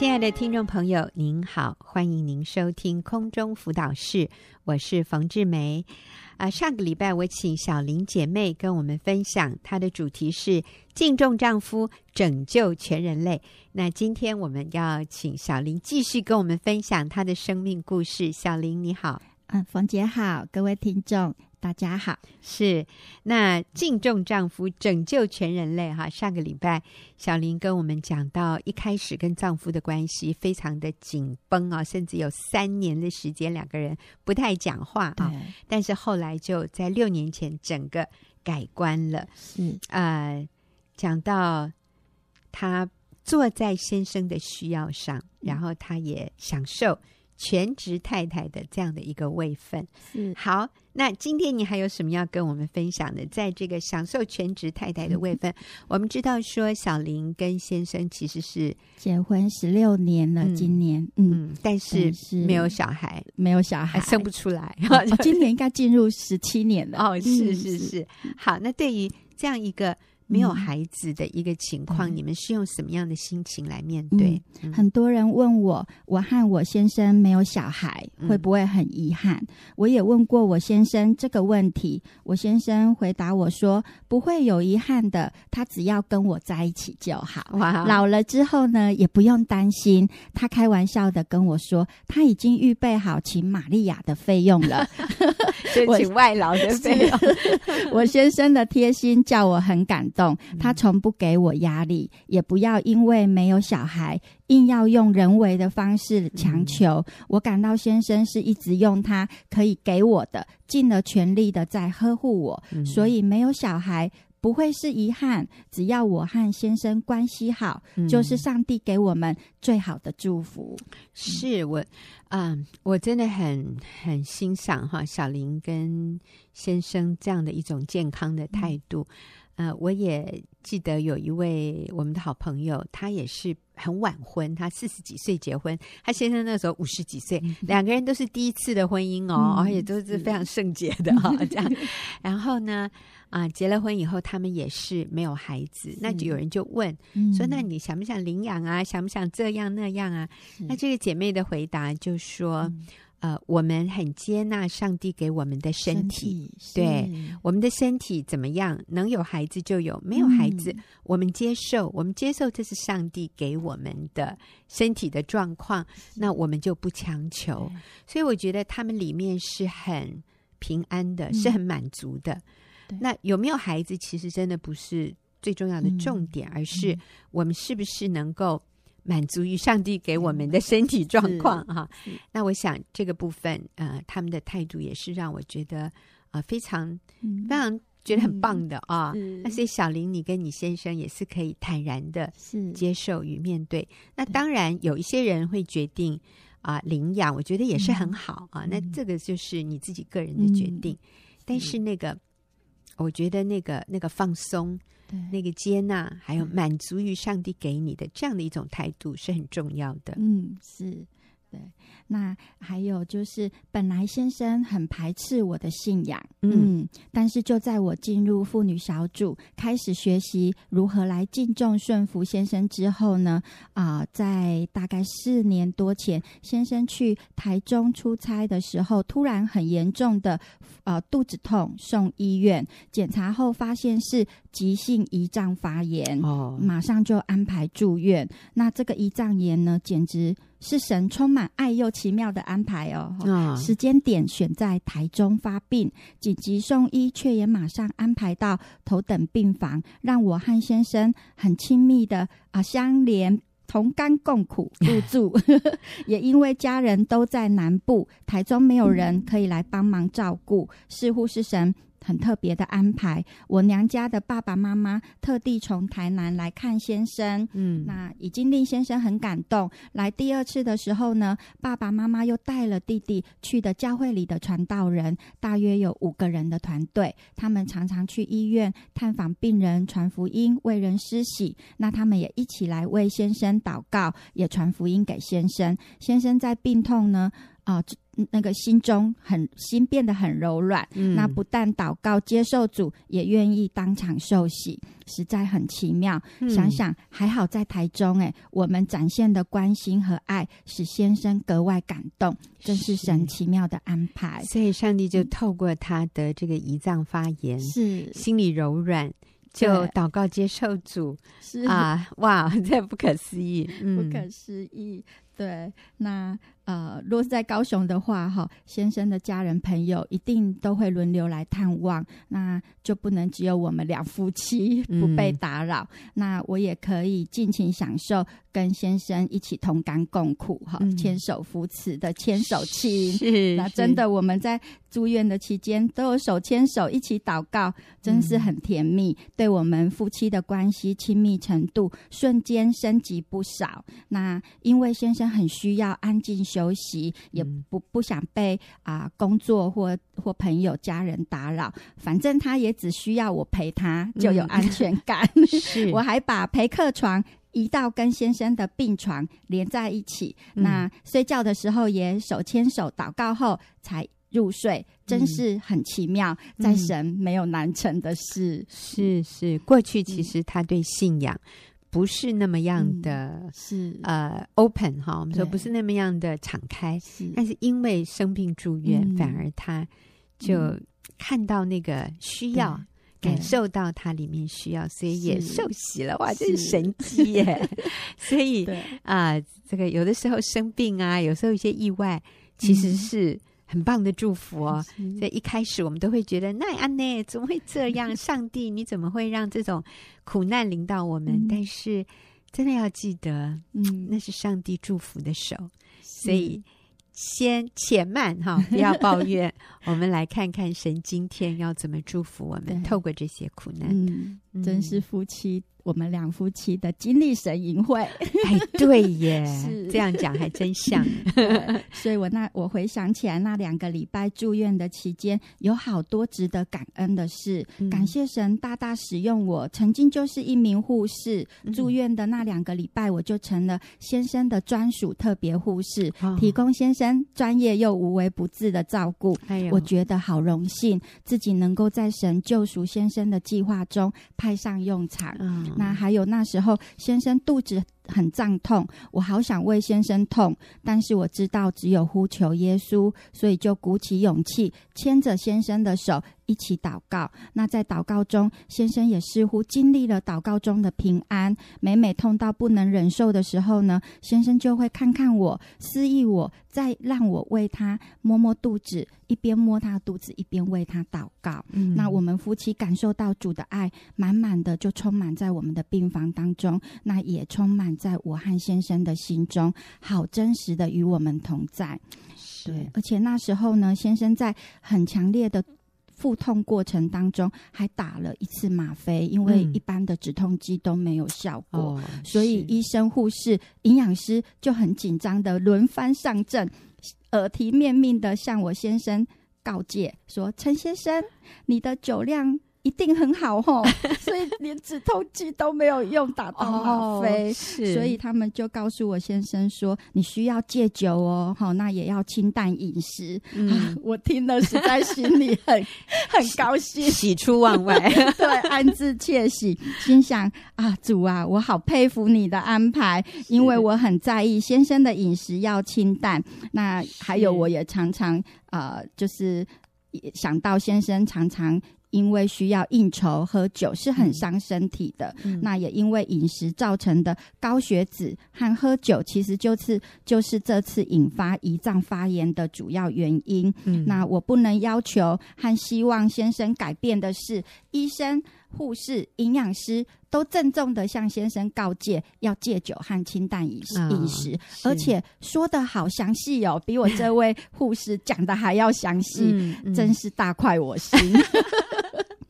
亲爱的听众朋友，您好，欢迎您收听空中辅导室，我是冯志梅。啊，上个礼拜我请小玲姐妹跟我们分享，她的主题是敬重丈夫，拯救全人类。那今天我们要请小林继续跟我们分享她的生命故事。小林你好，嗯，冯姐好，各位听众。大家好，是那敬重丈夫，拯救全人类哈。上个礼拜，小林跟我们讲到，一开始跟丈夫的关系非常的紧绷啊，甚至有三年的时间两个人不太讲话啊。但是后来就在六年前整个改观了。是呃，讲到他坐在先生的需要上，然后他也享受。全职太太的这样的一个位分，嗯好。那今天你还有什么要跟我们分享的？在这个享受全职太太的位分，嗯、我们知道说小林跟先生其实是结婚十六年了，今年嗯，嗯，但是没有小孩，没有小孩，生不出来。哦、今年应该进入十七年了哦，是是是。好，那对于这样一个。没有孩子的一个情况，嗯、你们是用什么样的心情来面对？嗯、很多人问我，我和我先生没有小孩，嗯、会不会很遗憾？我也问过我先生这个问题，我先生回答我说，不会有遗憾的，他只要跟我在一起就好。哇老了之后呢，也不用担心。他开玩笑的跟我说，他已经预备好请玛利亚的费用了，就请外劳的费用。我先生的贴心叫我很感动。他从不给我压力，也不要因为没有小孩，硬要用人为的方式强求。我感到先生是一直用他可以给我的，尽了全力的在呵护我，所以没有小孩不会是遗憾。只要我和先生关系好，就是上帝给我们最好的祝福。是我，嗯，我真的很很欣赏哈，小林跟先生这样的一种健康的态度。呃，我也记得有一位我们的好朋友，他也是很晚婚，他四十几岁结婚，他先生那时候五十几岁，嗯、两个人都是第一次的婚姻哦，嗯、而且都是非常圣洁的哈、哦，这样。然后呢，啊、呃，结了婚以后，他们也是没有孩子，那就有人就问、嗯、说：“那你想不想领养啊？想不想这样那样啊？”那这个姐妹的回答就说。嗯呃，我们很接纳上帝给我们的身体，身体对我们的身体怎么样，能有孩子就有，没有孩子，嗯、我们接受，我们接受这是上帝给我们的身体的状况，那我们就不强求。所以我觉得他们里面是很平安的，嗯、是很满足的。那有没有孩子，其实真的不是最重要的重点，嗯、而是我们是不是能够。满足于上帝给我们的身体状况哈，那我想这个部分呃，他们的态度也是让我觉得啊、呃、非常、嗯、非常觉得很棒的啊。那、哦、所以小林，你跟你先生也是可以坦然的接受与面对。那当然有一些人会决定啊、呃、领养，我觉得也是很好、嗯、啊。那这个就是你自己个人的决定，嗯、但是那个我觉得那个那个放松。对那个接纳，还有满足于上帝给你的这样的一种态度是很重要的。嗯，是。对，那还有就是，本来先生很排斥我的信仰，嗯，嗯，但是就在我进入妇女小组，开始学习如何来敬重顺服先生之后呢，啊、呃，在大概四年多前，先生去台中出差的时候，突然很严重的呃肚子痛，送医院检查后发现是急性胰脏发炎，哦，马上就安排住院。那这个胰脏炎呢，简直。是神充满爱又奇妙的安排哦！哦时间点选在台中发病，紧急送医，却也马上安排到头等病房，让我和先生很亲密的啊相连，同甘共苦入住。也因为家人都在南部，台中没有人可以来帮忙照顾，似乎是神。很特别的安排，我娘家的爸爸妈妈特地从台南来看先生，嗯，那已经令先生很感动。来第二次的时候呢，爸爸妈妈又带了弟弟去的教会里的传道人，大约有五个人的团队，他们常常去医院探访病人，传福音，为人施洗。那他们也一起来为先生祷告，也传福音给先生。先生在病痛呢，啊、呃。那个心中很心变得很柔软，嗯、那不但祷告接受主，也愿意当场受洗，实在很奇妙。嗯、想想还好在台中，哎，我们展现的关心和爱，使先生格外感动，真是神奇妙的安排。所以上帝就透过他的这个胰脏发言，是心里柔软。就祷告接受主，是啊，哇，这不可思议，嗯、不可思议。对，那呃，若是在高雄的话，哈，先生的家人朋友一定都会轮流来探望，那就不能只有我们两夫妻不被打扰。嗯、那我也可以尽情享受跟先生一起同甘共苦，哈，牵手扶持的牵手亲。是，那真的我们在住院的期间都有手牵手一起祷告，真是很甜蜜，嗯、对我们夫妻的关系亲密程度瞬间升级不少。那因为先生。很需要安静休息，也不不想被啊、呃、工作或或朋友家人打扰。反正他也只需要我陪他，就有安全感。嗯、是我还把陪客床移到跟先生的病床连在一起。嗯、那睡觉的时候也手牵手祷告后才入睡，真是很奇妙。嗯、在神没有难成的事。是是，过去其实他对信仰。不是那么样的，嗯、是。呃，open 哈，我们说不是那么样的敞开，是。但是因为生病住院，嗯、反而他就看到那个需要，嗯、感受到它里面需要，所以也受洗了。哇，这是神迹耶！所以啊、呃，这个有的时候生病啊，有时候一些意外，其实是。嗯很棒的祝福哦！所以一开始我们都会觉得，那安内怎么会这样？上帝，你怎么会让这种苦难临到我们？嗯、但是真的要记得，嗯，那是上帝祝福的手。所以先且慢哈，不要抱怨。我们来看看神今天要怎么祝福我们，透过这些苦难。嗯，嗯真是夫妻。我们两夫妻的经历神营会，哎，对耶，是这样讲还真像。所以我那我回想起来，那两个礼拜住院的期间，有好多值得感恩的事。嗯、感谢神大大使用我，曾经就是一名护士。嗯、住院的那两个礼拜，我就成了先生的专属特别护士，哦、提供先生专业又无微不至的照顾。我觉得好荣幸，自己能够在神救赎先生的计划中派上用场。嗯那还有那时候，先生肚子很胀痛，我好想为先生痛，但是我知道只有呼求耶稣，所以就鼓起勇气牵着先生的手一起祷告。那在祷告中，先生也似乎经历了祷告中的平安。每每痛到不能忍受的时候呢，先生就会看看我，示意我，再让我为他摸摸肚子，一边摸他肚子，一边为他祷告。嗯，那我们夫妻感受到主的爱，满满的就充满在我们的病房当中，那也充满。在我和先生的心中，好真实的与我们同在。是对，而且那时候呢，先生在很强烈的腹痛过程当中，还打了一次吗啡，因为一般的止痛剂都没有效果，嗯、所以医生、护士、营养师就很紧张的轮番上阵，耳提面命的向我先生告诫说：“陈先生，你的酒量。”一定很好吼，所以连止痛剂都没有用，打到吗？啡，是，所以他们就告诉我先生说，你需要戒酒哦，好，那也要清淡饮食。嗯、啊，我听了实在心里很 很高兴，喜出望外，对，暗自窃喜，心想啊，主啊，我好佩服你的安排，因为我很在意先生的饮食要清淡，那还有我也常常呃，就是想到先生常常。因为需要应酬喝酒是很伤身体的，嗯、那也因为饮食造成的高血脂和喝酒，其实就是就是这次引发胰脏发炎的主要原因。嗯、那我不能要求和希望先生改变的是，医生、护士、营养师都郑重的向先生告诫，要戒酒和清淡饮食，饮食、哦，而且说的好详细哦，比我这位护士讲的还要详细，嗯嗯、真是大快我心。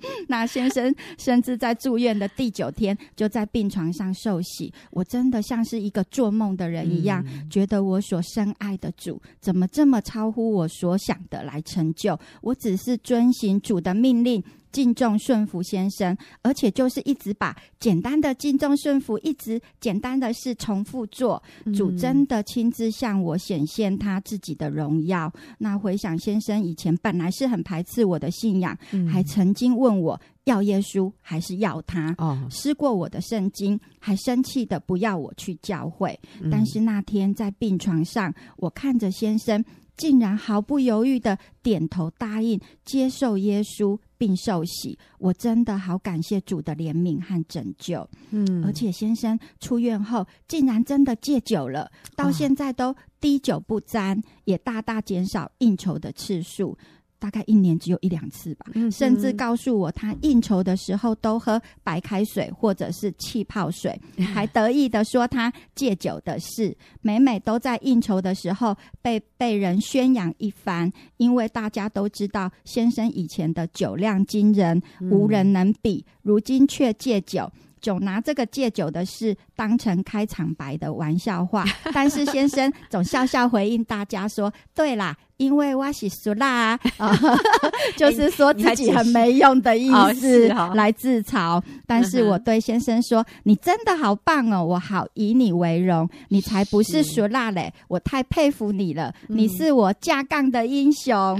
那先生甚至在住院的第九天就在病床上受洗，我真的像是一个做梦的人一样，嗯、觉得我所深爱的主怎么这么超乎我所想的来成就？我只是遵行主的命令，敬重顺服先生，而且就是一直把简单的敬重顺服，一直简单的事重复做。主真的亲自向我显现他自己的荣耀。嗯、那回想先生以前本来是很排斥我的信仰，嗯、还曾经问我要耶稣还是要他，哦，撕过我的圣经，还生气的不要我去教会。嗯、但是那天在病床上，我看着先生。竟然毫不犹豫的点头答应接受耶稣并受洗，我真的好感谢主的怜悯和拯救。嗯，而且先生出院后竟然真的戒酒了，到现在都滴酒不沾，也大大减少应酬的次数。大概一年只有一两次吧，嗯、甚至告诉我他应酬的时候都喝白开水或者是气泡水，还得意的说他戒酒的事，每每都在应酬的时候被被人宣扬一番，因为大家都知道先生以前的酒量惊人，无人能比，如今却戒酒。总拿这个戒酒的事当成开场白的玩笑话，但是先生总笑笑回应大家说：“对啦，因为我是俗辣啊，就是说自己很没用的意思来自嘲。但是我对先生说：‘你真的好棒哦，我好以你为荣，你才不是俗辣嘞，我太佩服你了，你是我架杠的英雄。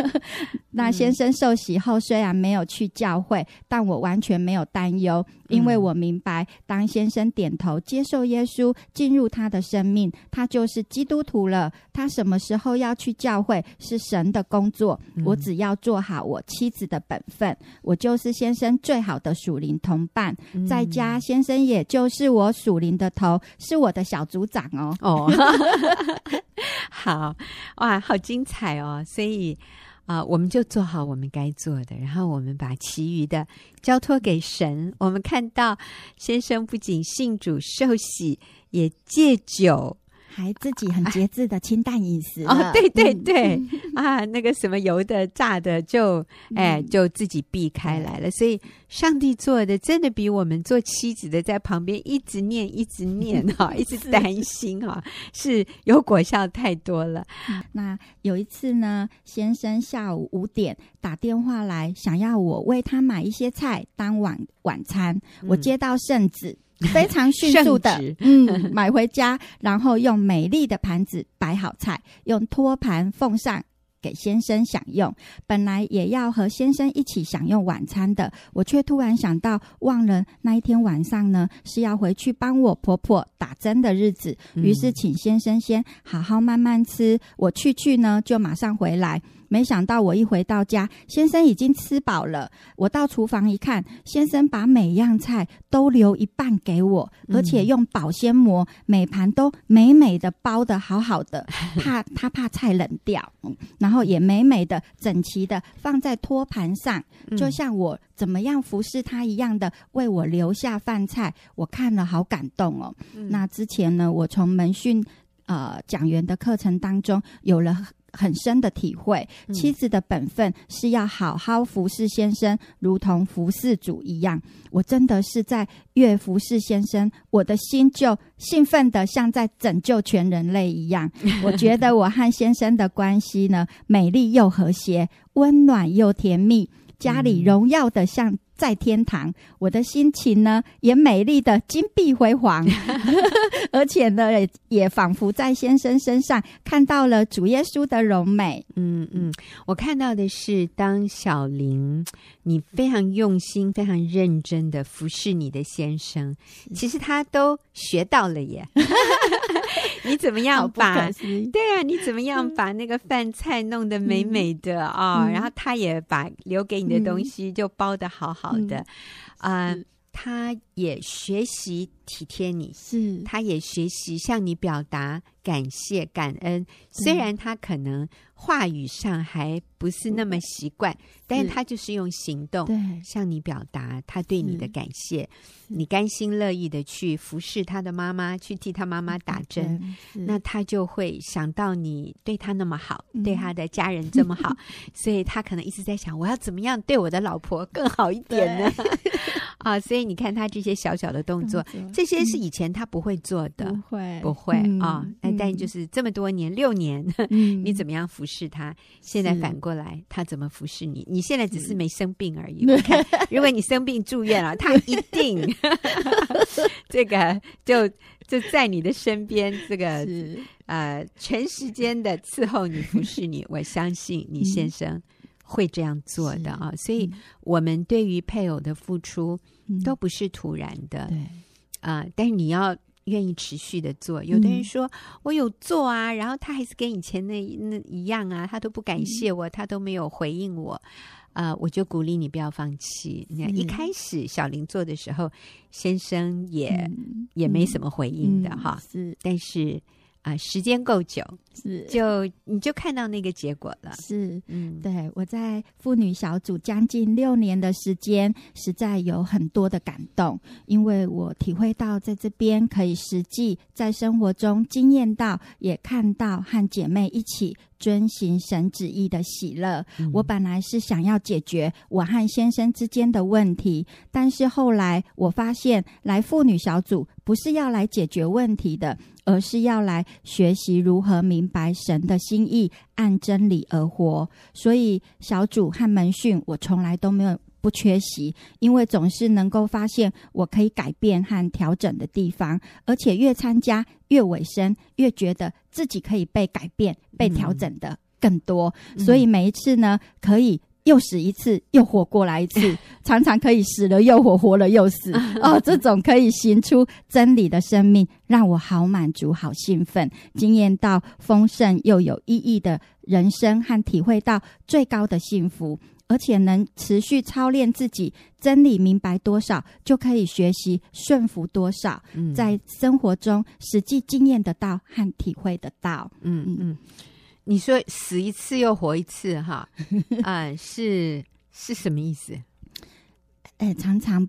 ’那先生受洗后虽然没有去教会，但我完全没有担忧。”因为我明白，当先生点头接受耶稣进入他的生命，他就是基督徒了。他什么时候要去教会是神的工作，我只要做好我妻子的本分，我就是先生最好的属灵同伴。在家，先生也就是我属灵的头，是我的小组长哦。哦，好哇，好精彩哦！所以。啊、呃，我们就做好我们该做的，然后我们把其余的交托给神。我们看到先生不仅信主受洗，也戒酒。还自己很节制的清淡饮食。哦，对对对、嗯、啊，那个什么油的、炸的就，就、嗯、哎，就自己避开来了。所以，上帝做的真的比我们做妻子的在旁边一直念、一直念哈，一直担心哈，是有果效太多了。那有一次呢，先生下午五点打电话来，想要我为他买一些菜当晚晚餐，我接到圣旨。非常迅速的，嗯，买回家，然后用美丽的盘子摆好菜，用托盘奉上给先生享用。本来也要和先生一起享用晚餐的，我却突然想到，忘了那一天晚上呢是要回去帮我婆婆打针的日子，于是请先生先好好慢慢吃，我去去呢就马上回来。没想到我一回到家，先生已经吃饱了。我到厨房一看，先生把每样菜都留一半给我，而且用保鲜膜每盘都美美的包的好好的，怕他怕菜冷掉。然后也美美的整齐的放在托盘上，就像我怎么样服侍他一样的为我留下饭菜。我看了好感动哦。那之前呢，我从门训呃讲员的课程当中有了。很深的体会，妻子的本分是要好好服侍先生，如同服侍主一样。我真的是在越服侍先生，我的心就兴奋的像在拯救全人类一样。我觉得我和先生的关系呢，美丽又和谐，温暖又甜蜜，家里荣耀的像。在天堂，我的心情呢也美丽的金碧辉煌，而且呢也仿佛在先生身上看到了主耶稣的柔美。嗯嗯，我看到的是，当小玲你非常用心、非常认真的服侍你的先生，其实他都学到了耶。你怎么样把？对啊，你怎么样把那个饭菜弄得美美的啊？然后他也把留给你的东西就包的好好。好的，啊、嗯呃，他也学习体贴你，是，他也学习向你表达感谢、感恩。虽然他可能话语上还不是那么习惯，但是他就是用行动向你表达他对你的感谢。你甘心乐意的去服侍他的妈妈，去替他妈妈打针，那他就会想到你对他那么好，对他的家人这么好，所以他可能一直在想，我要怎么样对我的老婆更好一点呢？啊，所以你看他这些小小的动作，这些是以前他不会做的，不会，不会啊。那嗯、但就是这么多年六年，嗯、你怎么样服侍他？现在反过来，他怎么服侍你？你现在只是没生病而已。看，如果你生病住院了，他一定这个就就在你的身边，这个是呃全时间的伺候你服侍你。我相信你先生会这样做的啊，所以我们对于配偶的付出都不是突然的，对。啊，但是你要。愿意持续的做，有的人说、嗯、我有做啊，然后他还是跟以前那那一样啊，他都不感谢我，嗯、他都没有回应我，啊、呃，我就鼓励你不要放弃。你看一开始小林做的时候，先生也、嗯、也没什么回应的、嗯、哈，是，但是。啊，时间够久，是就你就看到那个结果了。是，嗯，对，我在妇女小组将近六年的时间，实在有很多的感动，因为我体会到在这边可以实际在生活中经验到，也看到和姐妹一起。遵行神旨意的喜乐。嗯、我本来是想要解决我和先生之间的问题，但是后来我发现，来妇女小组不是要来解决问题的，而是要来学习如何明白神的心意，按真理而活。所以小组和门训，我从来都没有。不缺席，因为总是能够发现我可以改变和调整的地方，而且越参加越尾声，越觉得自己可以被改变、被调整的更多。嗯、所以每一次呢，可以又死一次，又活过来一次，常常可以死了又活，活了又死。哦，这种可以行出真理的生命，让我好满足、好兴奋，惊艳到丰盛又有意义的人生，和体会到最高的幸福。而且能持续操练自己，真理明白多少，就可以学习顺服多少，嗯、在生活中实际经验得到和体会得到。嗯嗯。嗯，你说死一次又活一次，哈，啊、呃，是是什么意思？哎、欸，常常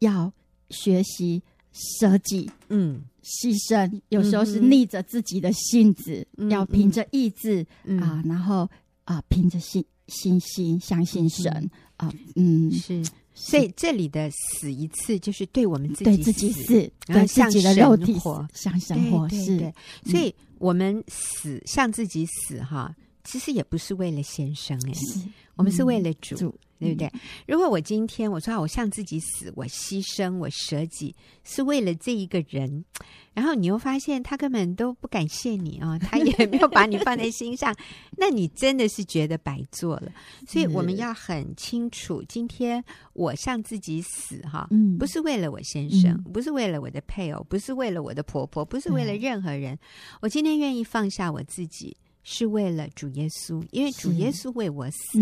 要学习舍己，嗯，牺牲，有时候是逆着自己的性子，嗯、要凭着意志、嗯、啊，然后啊，凭着心。信心，相信神。啊，嗯，是，所以这里的死一次，就是对我们自己对自己死，对自己的肉体活，像生活是，所以我们死向自己死哈，其实也不是为了先生哎，我们是为了主。对不对？如果我今天我说我向自己死，我牺牲，我舍己，是为了这一个人，然后你又发现他根本都不感谢你啊、哦，他也没有把你放在心上，那你真的是觉得白做了。所以我们要很清楚，今天我向自己死哈，不是为了我先生，不是为了我的配偶，不是为了我的婆婆，不是为了任何人。我今天愿意放下我自己，是为了主耶稣，因为主耶稣为我死。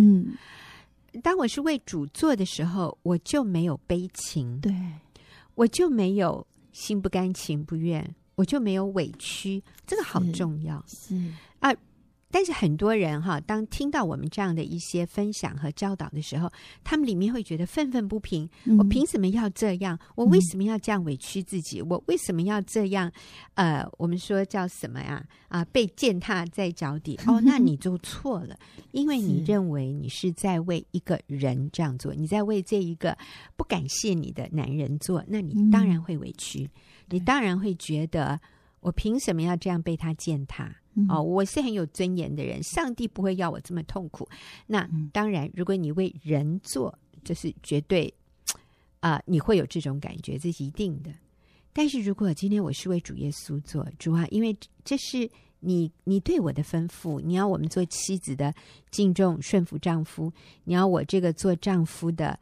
当我是为主做的时候，我就没有悲情，对，我就没有心不甘情不愿，我就没有委屈，这个好重要，是，是。啊。但是很多人哈，当听到我们这样的一些分享和教导的时候，他们里面会觉得愤愤不平。嗯、我凭什么要这样？我为什么要这样委屈自己？嗯、我为什么要这样？呃，我们说叫什么呀？啊，被践踏在脚底。哦，那你就错了，因为你认为你是在为一个人这样做，你在为这一个不感谢你的男人做，那你当然会委屈，嗯、你当然会觉得我凭什么要这样被他践踏？哦，我是很有尊严的人，上帝不会要我这么痛苦。那当然，如果你为人做，这是绝对啊、呃，你会有这种感觉，这是一定的。但是如果今天我是为主耶稣做，主啊，因为这是你你对我的吩咐，你要我们做妻子的敬重顺服丈夫，你要我这个做丈夫的。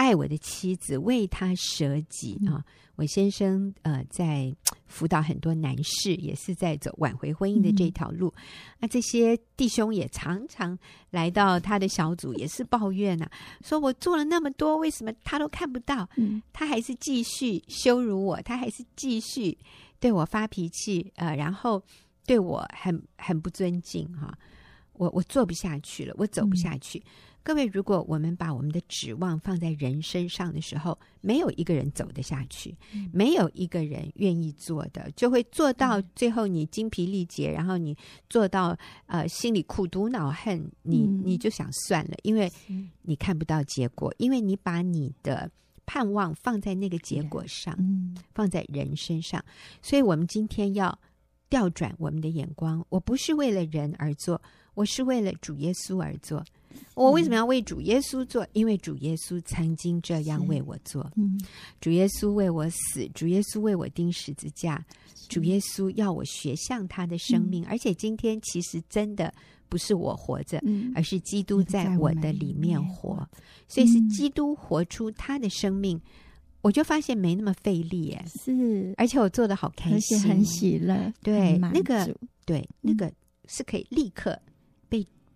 爱我的妻子，为他舍己啊！我先生呃，在辅导很多男士，也是在走挽回婚姻的这条路。那、嗯、这些弟兄也常常来到他的小组，也是抱怨呐、啊，说我做了那么多，为什么他都看不到？嗯、他还是继续羞辱我，他还是继续对我发脾气，呃，然后对我很很不尊敬哈、啊。我我做不下去了，我走不下去。嗯各位，如果我们把我们的指望放在人身上的时候，没有一个人走得下去，没有一个人愿意做的，就会做到最后你精疲力竭，然后你做到呃心里苦毒恼恨，你你就想算了，因为你看不到结果，因为你把你的盼望放在那个结果上，放在人身上，所以我们今天要调转我们的眼光，我不是为了人而做，我是为了主耶稣而做。我为什么要为主耶稣做？因为主耶稣曾经这样为我做。嗯，主耶稣为我死，主耶稣为我钉十字架，主耶稣要我学像他的生命。而且今天其实真的不是我活着，而是基督在我的里面活。所以是基督活出他的生命，我就发现没那么费力耶。是，而且我做的好开心，很喜乐。对，那个对，那个是可以立刻。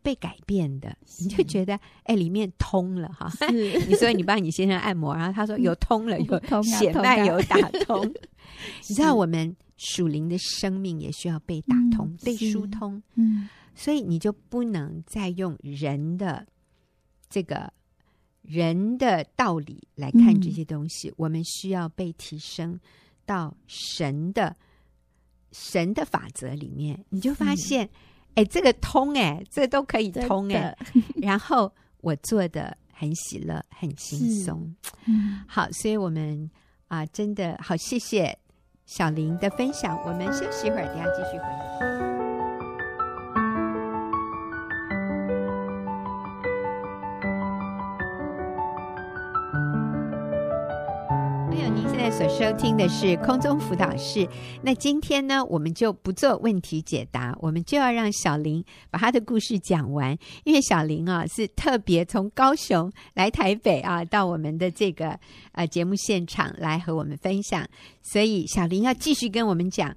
被改变的，你就觉得哎，里面通了哈。你所以你帮你先生按摩，然后他说有通了，有血脉有打通。你知道我们属灵的生命也需要被打通、被疏通。嗯，所以你就不能再用人的这个人的道理来看这些东西。我们需要被提升到神的神的法则里面，你就发现。哎，这个通哎，这都可以通哎。然后我做的很喜乐，很轻松。嗯，好，所以我们啊、呃，真的好，谢谢小林的分享。我们休息一会儿，等下继续回来。所收听的是空中辅导室。那今天呢，我们就不做问题解答，我们就要让小林把他的故事讲完。因为小林啊，是特别从高雄来台北啊，到我们的这个呃节目现场来和我们分享。所以小林要继续跟我们讲，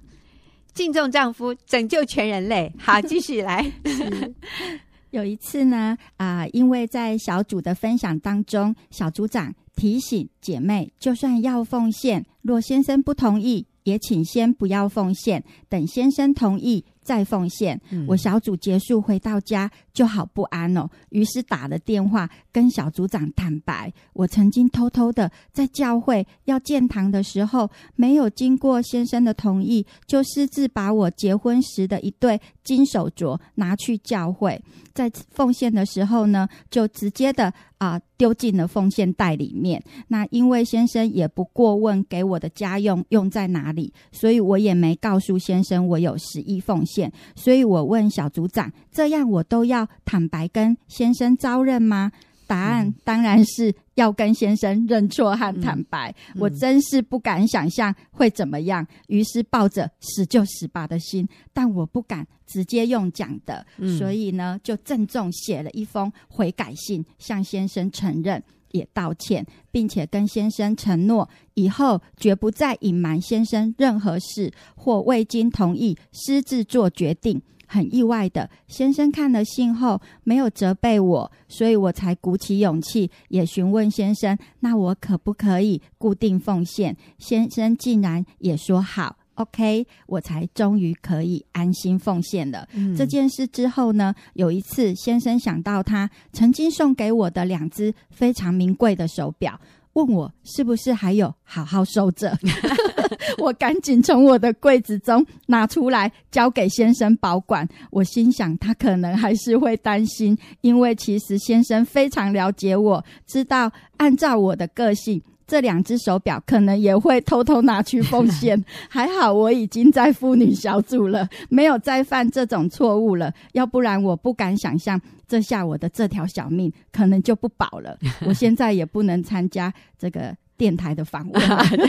敬重丈夫，拯救全人类。好，继续来。有一次呢，啊、呃，因为在小组的分享当中，小组长。提醒姐妹，就算要奉献，若先生不同意，也请先不要奉献，等先生同意。再奉献，我小组结束回到家就好不安哦。于是打了电话跟小组长坦白，我曾经偷偷的在教会要建堂的时候，没有经过先生的同意，就私自把我结婚时的一对金手镯拿去教会，在奉献的时候呢，就直接的啊、丢进了奉献袋里面。那因为先生也不过问给我的家用用在哪里，所以我也没告诉先生我有十亿奉献。所以我问小组长：“这样我都要坦白跟先生招认吗？”答案当然是要跟先生认错和坦白。嗯、我真是不敢想象会怎么样，于是抱着死就死吧的心，但我不敢直接用讲的，嗯、所以呢，就郑重写了一封悔改信，向先生承认。也道歉，并且跟先生承诺，以后绝不再隐瞒先生任何事，或未经同意私自做决定。很意外的，先生看了信后没有责备我，所以我才鼓起勇气，也询问先生，那我可不可以固定奉献？先生竟然也说好。OK，我才终于可以安心奉献了。嗯、这件事之后呢，有一次先生想到他曾经送给我的两只非常名贵的手表，问我是不是还有好好收着。我赶紧从我的柜子中拿出来交给先生保管。我心想他可能还是会担心，因为其实先生非常了解我，知道按照我的个性。这两只手表可能也会偷偷拿去奉献，还好我已经在妇女小组了，没有再犯这种错误了。要不然我不敢想象，这下我的这条小命可能就不保了。我现在也不能参加这个。电台的访问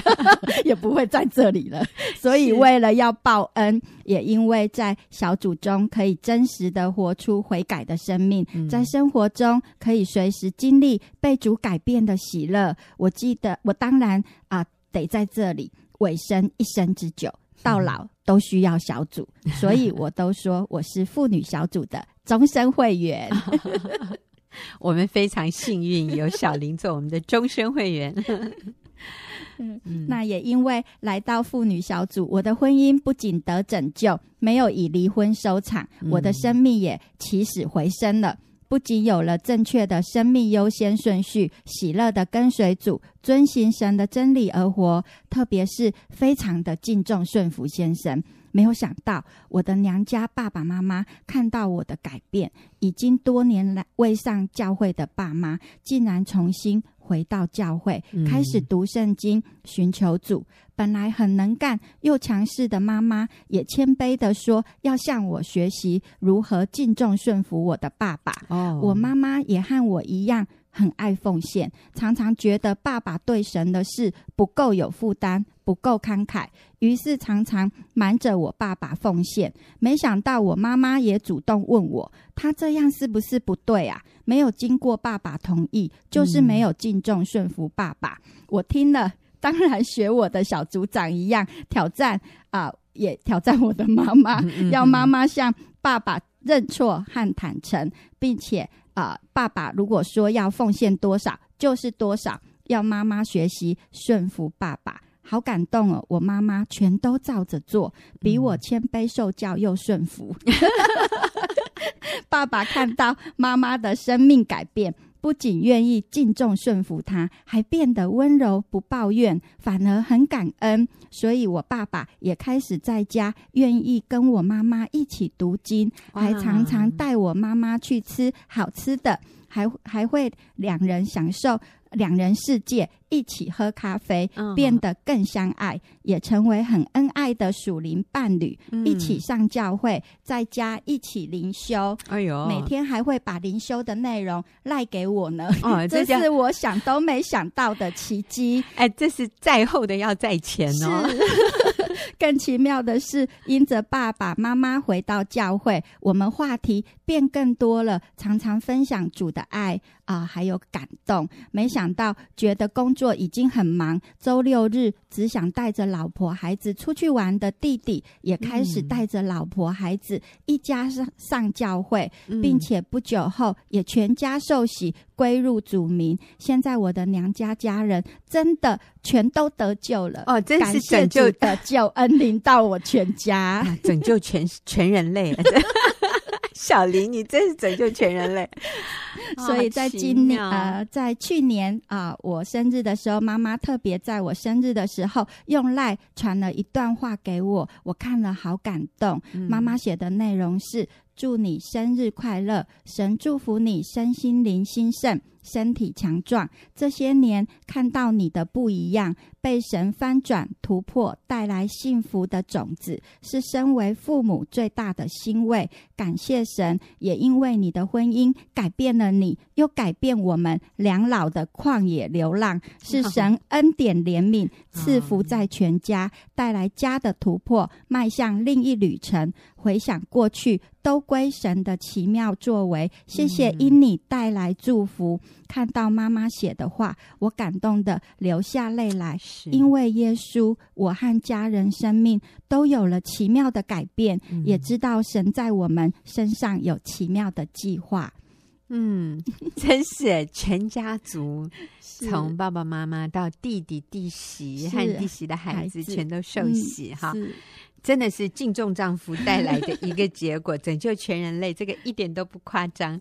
也不会在这里了，所以为了要报恩，也因为在小组中可以真实的活出悔改的生命，在生活中可以随时经历被主改变的喜乐。我记得，我当然啊、呃，得在这里委身一生之久，到老都需要小组，所以我都说我是妇女小组的终身会员。我们非常幸运有小林做我们的终身会员。嗯，那也因为来到妇女小组，我的婚姻不仅得拯救，没有以离婚收场，我的生命也起死回生了。不仅有了正确的生命优先顺序，喜乐的跟随主，遵行神的真理而活，特别是非常的敬重顺服先生。没有想到，我的娘家爸爸妈妈看到我的改变，已经多年来未上教会的爸妈，竟然重新回到教会，开始读圣经，寻求主。本来很能干又强势的妈妈，也谦卑的说，要向我学习如何敬重顺服我的爸爸。哦，我妈妈也和我一样。很爱奉献，常常觉得爸爸对神的事不够有负担，不够慷慨，于是常常瞒着我爸爸奉献。没想到我妈妈也主动问我，他这样是不是不对啊？没有经过爸爸同意，就是没有敬重顺服爸爸。嗯、我听了，当然学我的小组长一样挑战啊、呃，也挑战我的妈妈，嗯嗯嗯要妈妈向爸爸认错和坦诚，并且。爸爸如果说要奉献多少就是多少，要妈妈学习顺服爸爸，好感动哦！我妈妈全都照着做，比我谦卑受教又顺服。爸爸看到妈妈的生命改变。不仅愿意敬重顺服他，还变得温柔不抱怨，反而很感恩。所以，我爸爸也开始在家愿意跟我妈妈一起读经，还常常带我妈妈去吃好吃的，还还会两人享受。两人世界一起喝咖啡，嗯、变得更相爱，也成为很恩爱的属灵伴侣。嗯、一起上教会，在家一起灵修。哎呦，每天还会把灵修的内容赖给我呢。哦，这，这是我想都没想到的奇迹。哎，这是在后的要在前哦。是更奇妙的是，因着爸爸妈妈回到教会，我们话题变更多了，常常分享主的爱啊、呃，还有感动。没想到，觉得工作已经很忙，周六日只想带着老婆孩子出去玩的弟弟，也开始带着老婆孩子一家上上教会，嗯、并且不久后也全家受洗。归入主名，现在我的娘家家人真的全都得救了哦！真是拯救的救恩临到我全家，啊、拯救全 全人类。小林，你真是拯救全人类。所以在今年呃，在去年啊、呃，我生日的时候，妈妈特别在我生日的时候用赖传了一段话给我，我看了好感动。嗯、妈妈写的内容是。祝你生日快乐！神祝福你身心灵兴盛，身体强壮。这些年看到你的不一样，被神翻转突破，带来幸福的种子，是身为父母最大的欣慰。感谢神，也因为你的婚姻改变了你，又改变我们两老的旷野流浪，是神恩典怜悯赐福在全家，带来家的突破，迈向另一旅程。回想过去，都归神的奇妙作为。谢谢因你带来祝福。嗯、看到妈妈写的话，我感动的流下泪来。因为耶稣，我和家人生命都有了奇妙的改变，嗯、也知道神在我们身上有奇妙的计划。嗯，真是全家族，从爸爸妈妈到弟弟弟媳和弟媳的孩子，全都受洗哈。真的是敬重丈夫带来的一个结果，拯救全人类，这个一点都不夸张。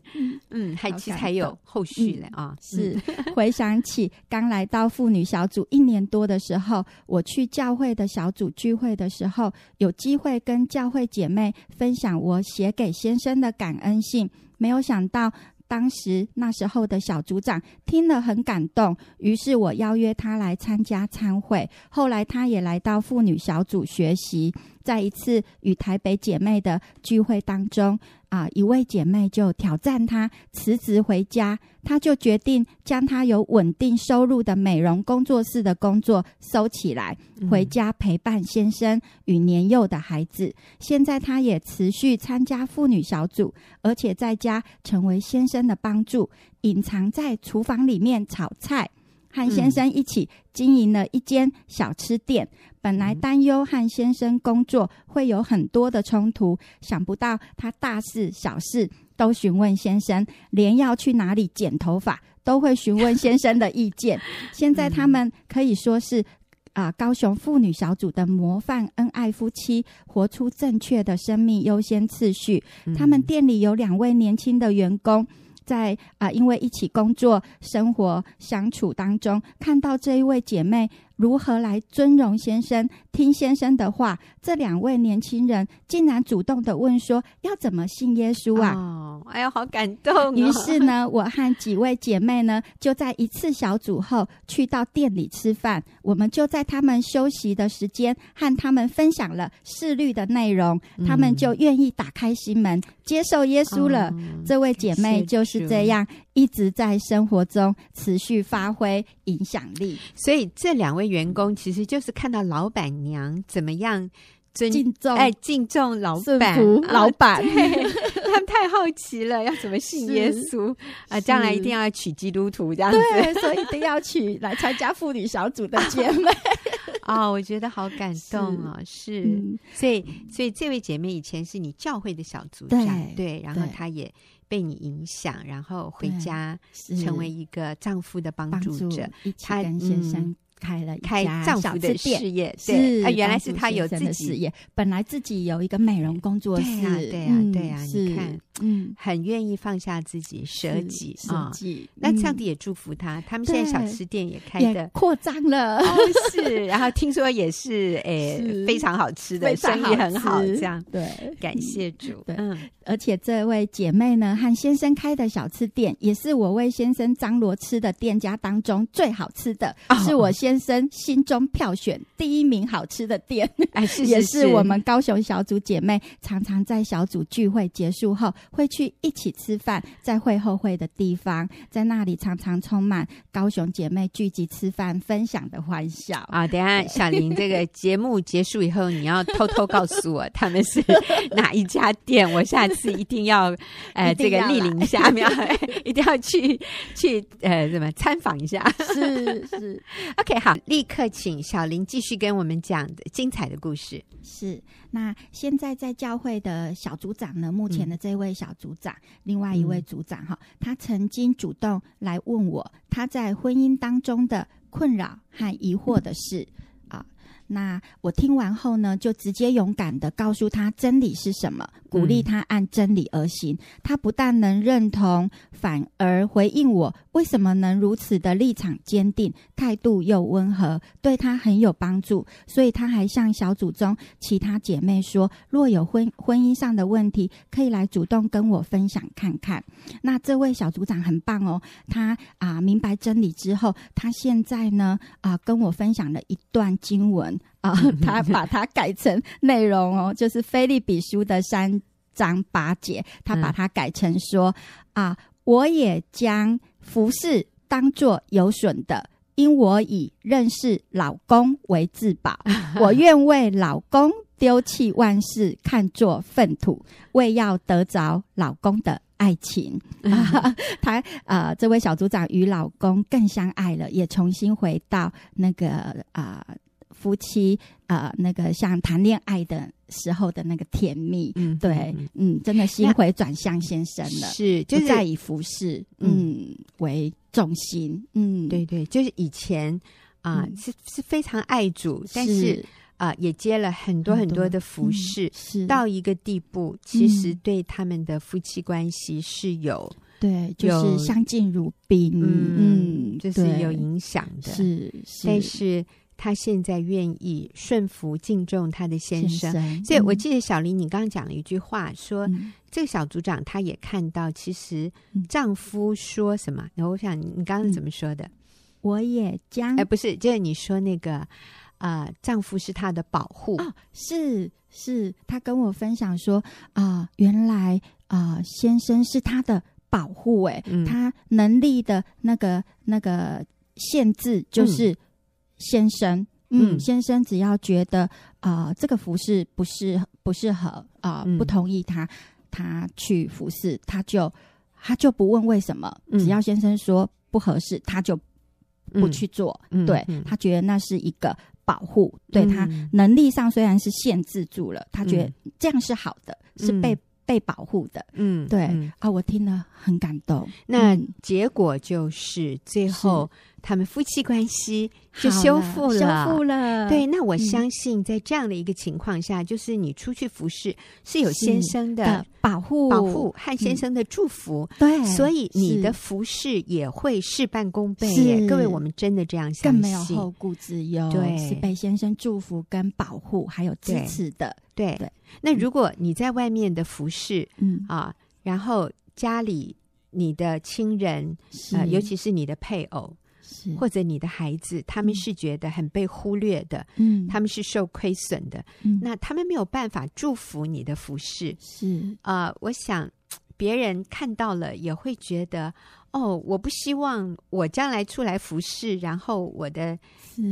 嗯，还其实还有后续了啊！是回想起刚来到妇女小组一年多的时候，我去教会的小组聚会的时候，有机会跟教会姐妹分享我写给先生的感恩信，没有想到。当时那时候的小组长听了很感动，于是我邀约他来参加参会。后来他也来到妇女小组学习。在一次与台北姐妹的聚会当中，啊，一位姐妹就挑战她辞职回家，她就决定将她有稳定收入的美容工作室的工作收起来，回家陪伴先生与年幼的孩子。现在她也持续参加妇女小组，而且在家成为先生的帮助，隐藏在厨房里面炒菜。和先生一起经营了一间小吃店。本来担忧和先生工作会有很多的冲突，想不到他大事小事都询问先生，连要去哪里剪头发都会询问先生的意见。现在他们可以说是啊，高雄妇女小组的模范恩爱夫妻，活出正确的生命优先次序。他们店里有两位年轻的员工。在啊，因为一起工作、生活、相处当中，看到这一位姐妹如何来尊荣先生，听先生的话。这两位年轻人竟然主动的问说：“要怎么信耶稣啊？”哦，哎呀，好感动哦！于是呢，我和几位姐妹呢，就在一次小组后去到店里吃饭。我们就在他们休息的时间，和他们分享了释律的内容，嗯、他们就愿意打开心门，接受耶稣了。哦、这位姐妹就是这样一直在生活中持续发挥影响力。所以这两位员工其实就是看到老板娘怎么样。敬重。哎，敬重老板，老板，他们太好奇了，要怎么信耶稣。啊？将来一定要娶基督徒这样子，对，所以一定要娶来参加妇女小组的姐妹。啊！我觉得好感动哦，是，所以，所以这位姐妹以前是你教会的小组长，对，然后她也被你影响，然后回家成为一个丈夫的帮助者，她跟先生。开了一家开丈夫的事业，是啊，原来是他有自己的事业，本来自己有一个美容工作室，对啊，对呀，对呀，你看，嗯，很愿意放下自己，舍己啊，那上帝也祝福他，他们现在小吃店也开的扩张了，是，然后听说也是诶，非常好吃的，生意很好，这样，对，感谢主，嗯，而且这位姐妹呢，和先生开的小吃店，也是我为先生张罗吃的店家当中最好吃的，是我先。先生心中票选第一名好吃的店，哎，是 是是，也是我们高雄小组姐妹常常在小组聚会结束后会去一起吃饭，在会后会的地方，在那里常常充满高雄姐妹聚集吃饭分享的欢笑啊！等下 小林，这个节目结束以后，你要偷偷告诉我 他们是哪一家店，我下次一定要呃这个莅临下面，一定要去去呃怎么参访一下？是是，OK。好，立刻请小林继续跟我们讲精彩的故事。是，那现在在教会的小组长呢？目前的这位小组长，嗯、另外一位组长哈，他曾经主动来问我他在婚姻当中的困扰和疑惑的事。嗯那我听完后呢，就直接勇敢的告诉他真理是什么，鼓励他按真理而行。嗯、他不但能认同，反而回应我为什么能如此的立场坚定，态度又温和，对他很有帮助。所以他还向小组中其他姐妹说，若有婚婚姻上的问题，可以来主动跟我分享看看。那这位小组长很棒哦，他啊、呃、明白真理之后，他现在呢啊、呃、跟我分享了一段经文。啊，他把它改成内容哦，就是菲利比书的三章八节，他把它改成说啊，我也将服饰当作有损的，因我以认识老公为至宝，我愿为老公丢弃万事，看作粪土，为要得着老公的爱情。啊、他啊，这位小组长与老公更相爱了，也重新回到那个啊。夫妻呃，那个像谈恋爱的时候的那个甜蜜，嗯，对，嗯，真的心回转向先生了，是，就是在以服饰，嗯，为重心，嗯，对对，就是以前啊、是是非常爱主，但是啊、呃、也接了很多很多的服饰，嗯、是。到一个地步，其实对他们的夫妻关系是有，对，就是相敬如宾，嗯，嗯，就是有影响的，是，是，但是。他现在愿意顺服、敬重她的先生，先生，所以我记得小林，你刚刚讲了一句话，说、嗯、这个小组长他也看到，其实丈夫说什么？然后我想，你刚刚怎么说的？嗯、我也将哎，不是，就是你说那个啊、呃，丈夫是她的保护哦，是是，她跟我分享说啊、呃，原来啊、呃，先生是她的保护，哎、嗯，他能力的那个那个限制就是。嗯先生，嗯，嗯，先生只要觉得啊、呃，这个服饰不适不适合啊、呃嗯，不同意他他去服侍，他就他就不问为什么，嗯、只要先生说不合适，他就不去做。嗯、对、嗯、他觉得那是一个保护、嗯，对他能力上虽然是限制住了，他觉得这样是好的，嗯、是被被保护的。嗯，对、嗯、啊，我听了很感动。那结果就是最后。他们夫妻关系就修复了，修复了。对，那我相信在这样的一个情况下，嗯、就是你出去服侍是有先生的，保护、保护和先生的祝福，对、嗯，所以你的服侍也会事半功倍耶。各位，我们真的这样相信，更没有后顾之忧，对，是被先生祝福跟保护还有支持的。对，对，那如果你在外面的服侍，嗯。啊，然后家里你的亲人，呃，尤其是你的配偶。或者你的孩子，他们是觉得很被忽略的，嗯，他们是受亏损的，嗯，那他们没有办法祝福你的服饰，是。啊，呃，我想别人看到了也会觉得，哦，我不希望我将来出来服侍，然后我的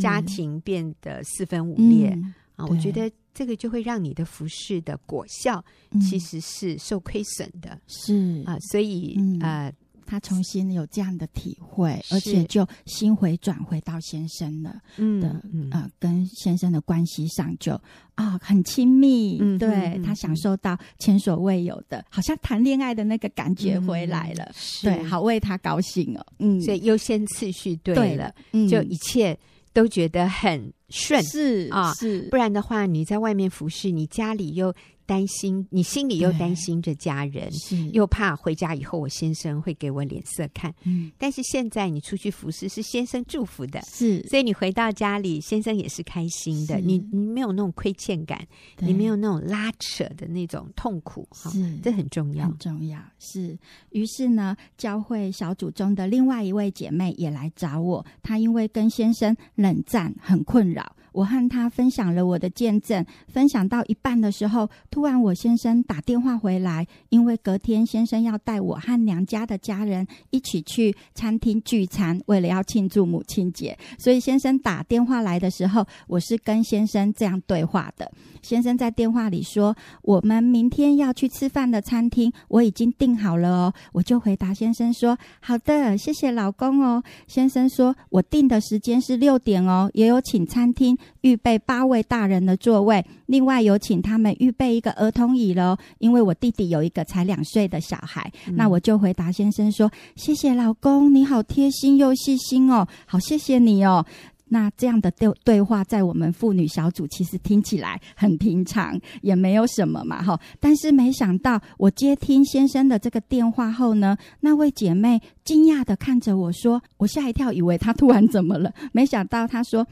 家庭变得四分五裂，嗯，啊，我觉得这个就会让你的服饰的果效其实是受亏损的，是。啊，所以，嗯，呃。他重新有这样的体会，而且就心回转回到先生了的，嗯。呃，跟先生的关系上就啊、哦、很亲密，嗯、对、嗯、他享受到前所未有的，好像谈恋爱的那个感觉回来了，嗯、对，好为他高兴哦，嗯，所以优先次序对了，对了嗯、就一切都觉得很顺，是啊，是，不然的话你在外面服侍，你家里又。担心你心里又担心着家人，又怕回家以后我先生会给我脸色看。嗯，但是现在你出去服侍是先生祝福的，是，所以你回到家里，先生也是开心的。你你没有那种亏欠感，你没有那种拉扯的那种痛苦，是，这很重要，很重要。是，于是呢，教会小组中的另外一位姐妹也来找我，她因为跟先生冷战很困扰。我和他分享了我的见证，分享到一半的时候，突然我先生打电话回来，因为隔天先生要带我和娘家的家人一起去餐厅聚餐，为了要庆祝母亲节，所以先生打电话来的时候，我是跟先生这样对话的。先生在电话里说：“我们明天要去吃饭的餐厅，我已经订好了哦。”我就回答先生说：“好的，谢谢老公哦。”先生说：“我订的时间是六点哦，也有请餐厅。”预备八位大人的座位，另外有请他们预备一个儿童椅喽。因为我弟弟有一个才两岁的小孩，嗯、那我就回答先生说：“谢谢老公，你好贴心又细心哦，好谢谢你哦。”那这样的对对话，在我们妇女小组其实听起来很平常，也没有什么嘛，哈。但是没想到，我接听先生的这个电话后呢，那位姐妹惊讶的看着我说：“我吓一跳，以为她突然怎么了？没想到她说。”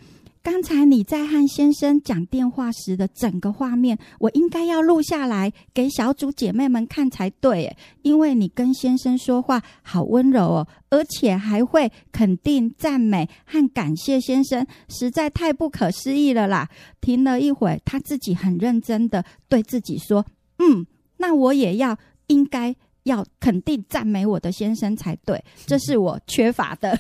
刚才你在和先生讲电话时的整个画面，我应该要录下来给小组姐妹们看才对，因为你跟先生说话好温柔哦，而且还会肯定、赞美和感谢先生，实在太不可思议了啦！停了一会，他自己很认真的对自己说：“嗯，那我也要应该。”要肯定赞美我的先生才对，这是我缺乏的。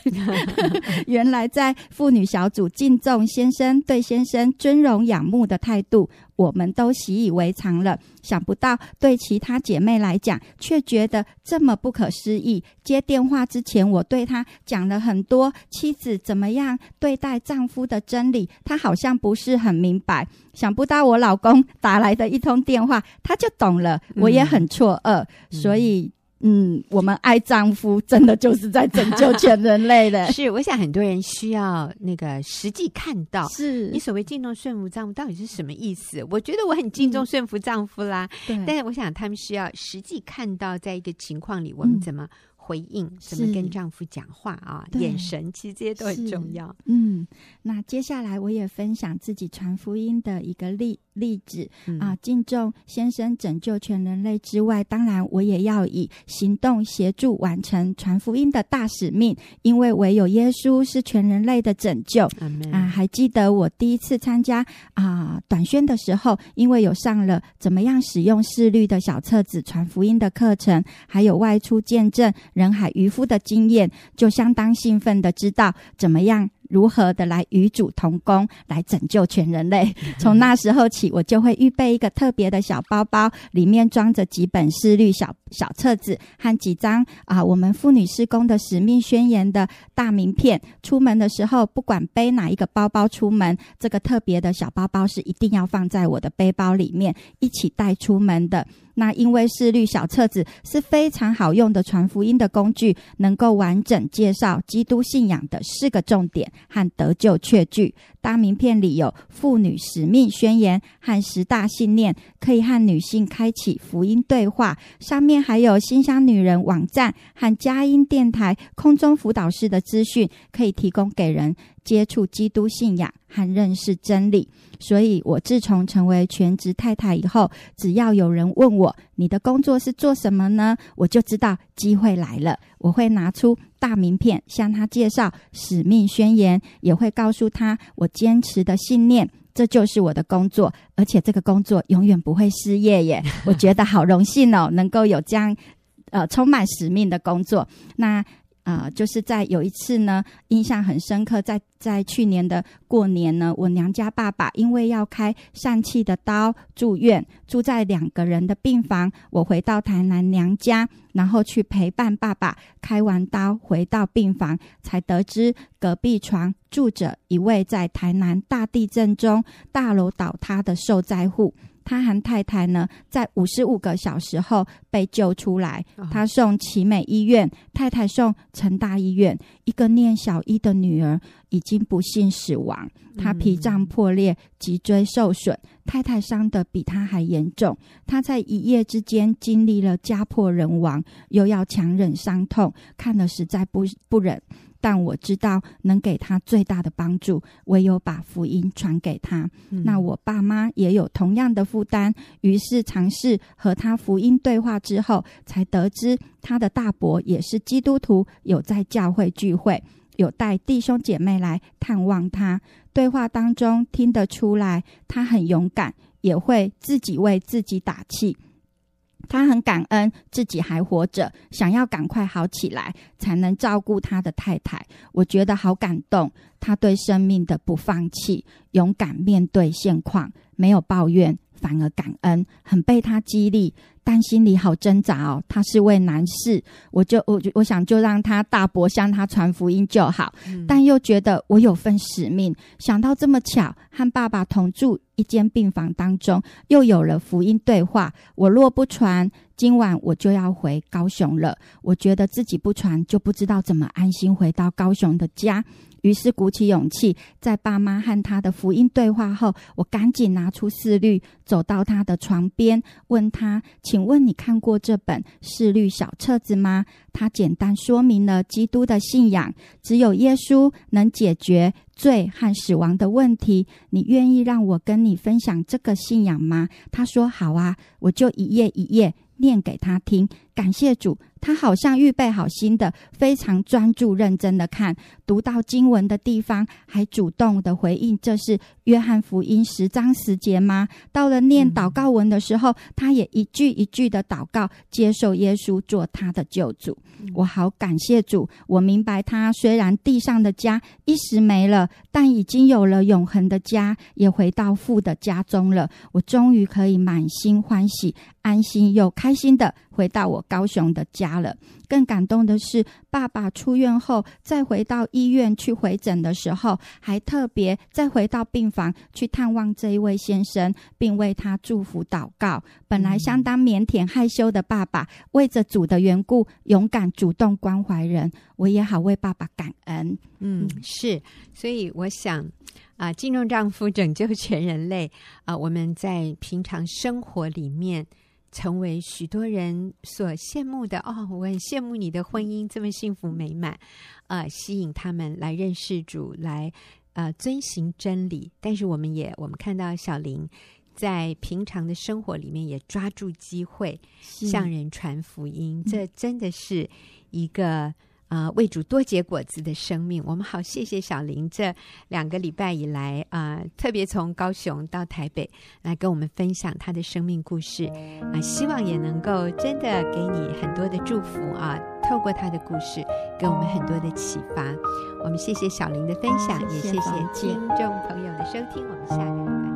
原来在妇女小组敬重先生，对先生尊荣仰慕的态度，我们都习以为常了。想不到对其他姐妹来讲，却觉得这么不可思议。接电话之前，我对她讲了很多妻子怎么样对待丈夫的真理，她好像不是很明白。想不到我老公打来的一通电话，他就懂了。我也很错愕，嗯、所以。嗯，我们爱丈夫，真的就是在拯救全人类的。是，我想很多人需要那个实际看到，是你所谓敬重顺服丈夫到底是什么意思？我觉得我很敬重顺服丈夫啦，嗯、但是我想他们需要实际看到，在一个情况里，我们怎么。回应怎么跟丈夫讲话啊？眼神其实这些都很重要。嗯，那接下来我也分享自己传福音的一个例例子、嗯、啊，敬重先生拯救全人类之外，当然我也要以行动协助完成传福音的大使命，因为唯有耶稣是全人类的拯救。嗯、啊，还记得我第一次参加啊短宣的时候，因为有上了怎么样使用视律的小册子传福音的课程，还有外出见证。人海渔夫的经验，就相当兴奋的知道怎么样如何的来与主同工，来拯救全人类。从那时候起，我就会预备一个特别的小包包，里面装着几本思虑小小册子和几张啊，我们妇女施工的使命宣言的大名片。出门的时候，不管背哪一个包包出门，这个特别的小包包是一定要放在我的背包里面，一起带出门的。那因为是绿小册子是非常好用的传福音的工具，能够完整介绍基督信仰的四个重点和得救确据。大名片里有妇女使命宣言和十大信念，可以和女性开启福音对话。上面还有新乡女人网站和佳音电台空中辅导室的资讯，可以提供给人接触基督信仰和认识真理。所以，我自从成为全职太太以后，只要有人问我，你的工作是做什么呢？我就知道机会来了。我会拿出大名片向他介绍使命宣言，也会告诉他我坚持的信念，这就是我的工作，而且这个工作永远不会失业耶。我觉得好荣幸哦，能够有这样呃充满使命的工作。那。啊、呃，就是在有一次呢，印象很深刻，在在去年的过年呢，我娘家爸爸因为要开疝气的刀住院，住在两个人的病房。我回到台南娘家，然后去陪伴爸爸开完刀，回到病房，才得知隔壁床住着一位在台南大地震中大楼倒塌的受灾户。他和太太呢，在五十五个小时后被救出来。他送奇美医院，太太送成大医院。一个念小一的女儿已经不幸死亡，他脾脏破裂，脊椎受损，太太伤得比他还严重。他在一夜之间经历了家破人亡，又要强忍伤痛，看了实在不不忍。但我知道能给他最大的帮助，唯有把福音传给他。嗯、那我爸妈也有同样的负担，于是尝试和他福音对话之后，才得知他的大伯也是基督徒，有在教会聚会，有带弟兄姐妹来探望他。对话当中听得出来，他很勇敢，也会自己为自己打气。他很感恩自己还活着，想要赶快好起来，才能照顾他的太太。我觉得好感动，他对生命的不放弃，勇敢面对现况，没有抱怨，反而感恩，很被他激励。但心里好挣扎哦，他是位男士，我就我就我想就让他大伯向他传福音就好，嗯、但又觉得我有份使命。想到这么巧，和爸爸同住一间病房当中，又有了福音对话。我若不传，今晚我就要回高雄了。我觉得自己不传，就不知道怎么安心回到高雄的家。于是鼓起勇气，在爸妈和他的福音对话后，我赶紧拿出思虑，走到他的床边，问他：“请问你看过这本思虑小册子吗？”他简单说明了基督的信仰，只有耶稣能解决罪和死亡的问题。你愿意让我跟你分享这个信仰吗？他说：“好啊。”我就一页一页念给他听。感谢主。他好像预备好心的，非常专注认真的看，读到经文的地方，还主动的回应：“这是约翰福音十章十节吗？”到了念祷告文的时候，嗯、他也一句一句的祷告，接受耶稣做他的救主。嗯、我好感谢主，我明白他虽然地上的家一时没了，但已经有了永恒的家，也回到父的家中了。我终于可以满心欢喜、安心又开心的回到我高雄的家了。更感动的是，爸爸出院后再回到医院去回诊的时候，还特别再回到病房去探望这一位先生，并为他祝福祷告。本来相当腼腆害羞的爸爸，为着主的缘故，勇敢主动关怀人。我也好为爸爸感恩。嗯，是。所以我想啊，呃，敬重丈夫拯救全人类啊，呃，我们在平常生活里面。成为许多人所羡慕的哦，我很羡慕你的婚姻这么幸福美满，呃，吸引他们来认识主，来呃遵行真理。但是我们也我们看到小林在平常的生活里面也抓住机会向人传福音，这真的是一个。啊、呃，为主多结果子的生命，我们好谢谢小林这两个礼拜以来啊、呃，特别从高雄到台北来跟我们分享他的生命故事啊、呃，希望也能够真的给你很多的祝福啊。透过他的故事，给我们很多的启发。我们谢谢小林的分享，也谢谢听众朋友的收听。我们下个礼拜。